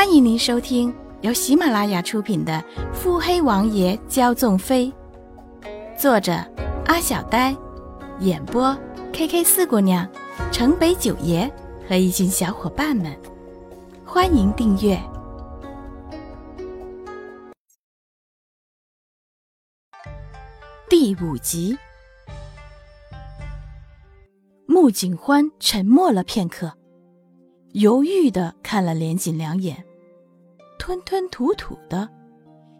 欢迎您收听由喜马拉雅出品的《腹黑王爷骄纵妃》，作者阿小呆，演播 K K 四姑娘、城北九爷和一群小伙伴们。欢迎订阅第五集。穆景欢沉默了片刻。犹豫的看了连锦两眼，吞吞吐吐的，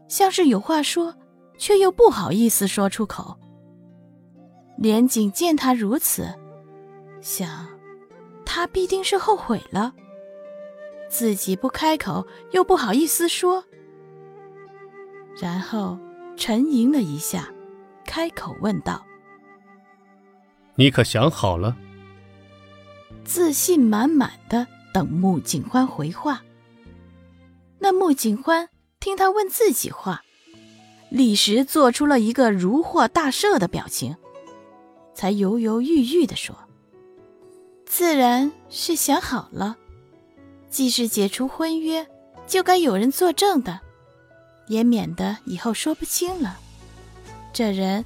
像是有话说，却又不好意思说出口。连锦见他如此，想，他必定是后悔了，自己不开口又不好意思说，然后沉吟了一下，开口问道：“你可想好了？”自信满满的。等穆景欢回话，那穆景欢听他问自己话，立时做出了一个如获大赦的表情，才犹犹豫豫地说：“自然是想好了，既是解除婚约，就该有人作证的，也免得以后说不清了。这人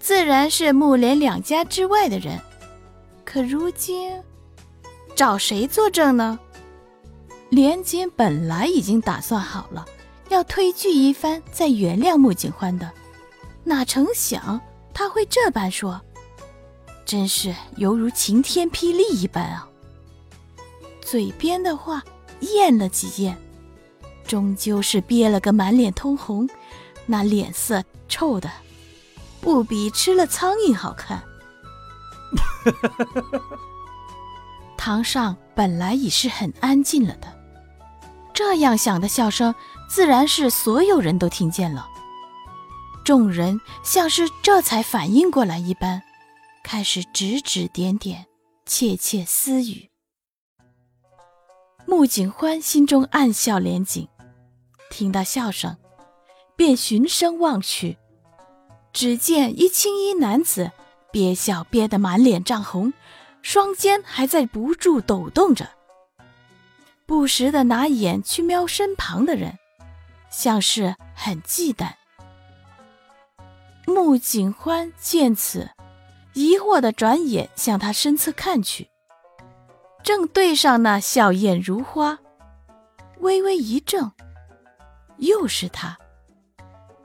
自然是穆连两家之外的人，可如今……”找谁作证呢？连锦本来已经打算好了，要推拒一番再原谅穆景欢的，哪成想他会这般说，真是犹如晴天霹雳一般啊！嘴边的话咽了几咽，终究是憋了个满脸通红，那脸色臭的不比吃了苍蝇好看。堂上本来已是很安静了的，这样响的笑声，自然是所有人都听见了。众人像是这才反应过来一般，开始指指点点，窃窃私语。穆景欢心中暗笑连锦，听到笑声，便循声望去，只见一青衣男子憋笑憋得满脸涨红。双肩还在不住抖动着，不时的拿眼去瞄身旁的人，像是很忌惮。穆景欢见此，疑惑的转眼向他身侧看去，正对上那笑靥如花，微微一怔，又是他，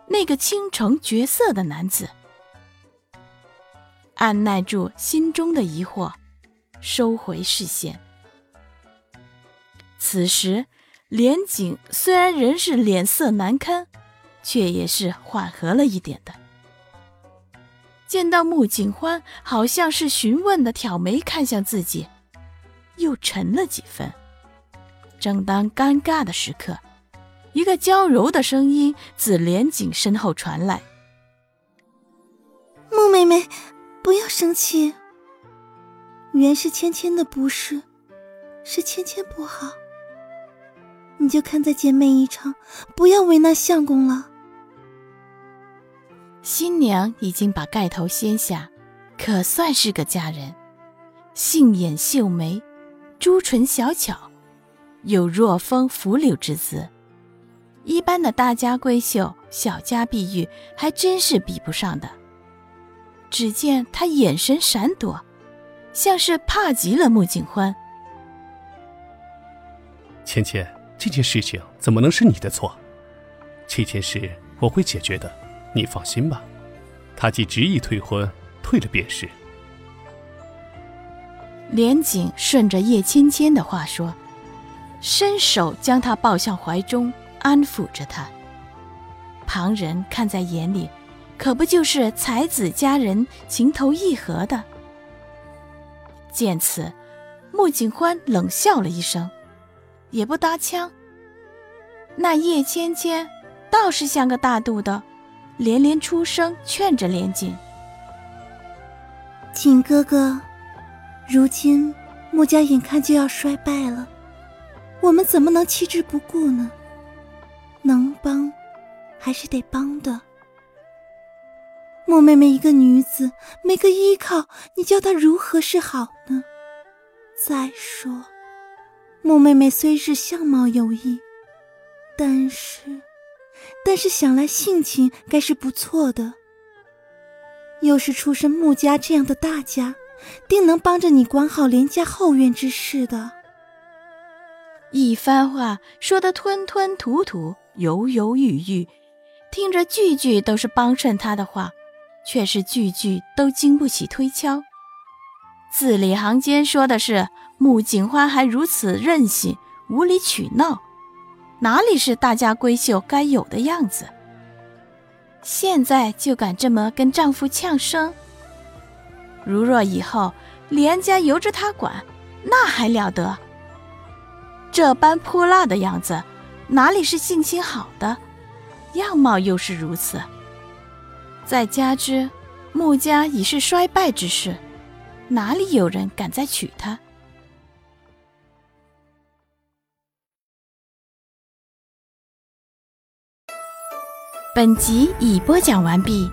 那个倾城绝色的男子。按耐住心中的疑惑。收回视线。此时，连景虽然仍是脸色难堪，却也是缓和了一点的。见到穆景欢好像是询问的挑眉看向自己，又沉了几分。正当尴尬的时刻，一个娇柔的声音自连景身后传来：“穆妹妹，不要生气。”原是芊芊的不是，是芊芊不好。你就看在姐妹一场，不要为难相公了。新娘已经把盖头掀下，可算是个佳人，杏眼秀眉，朱唇小巧，有若风拂柳之姿。一般的大家闺秀、小家碧玉还真是比不上的。只见她眼神闪躲。像是怕极了穆景欢。芊芊，这件事情怎么能是你的错？这件事我会解决的，你放心吧。他既执意退婚，退了便是。连景顺着叶芊芊的话说，伸手将她抱向怀中，安抚着她。旁人看在眼里，可不就是才子佳人情投意合的？见此，穆景欢冷笑了一声，也不搭腔。那叶芊芊倒是像个大度的，连连出声劝着连锦：“景哥哥，如今穆家眼看就要衰败了，我们怎么能弃之不顾呢？能帮，还是得帮的。”穆妹妹一个女子，没个依靠，你叫她如何是好呢？再说，穆妹妹虽是相貌有异，但是，但是想来性情该是不错的。又是出身穆家这样的大家，定能帮着你管好连家后院之事的。一番话说得吞吞吐吐、犹犹豫豫，听着句句都是帮衬他的话，却是句句都经不起推敲。字里行间说的是穆景欢还如此任性、无理取闹。哪里是大家闺秀该有的样子？现在就敢这么跟丈夫呛声？如若以后连家由着她管，那还了得？这般泼辣的样子，哪里是性情好的？样貌又是如此。再加之穆家已是衰败之势，哪里有人敢再娶她？本集已播讲完毕。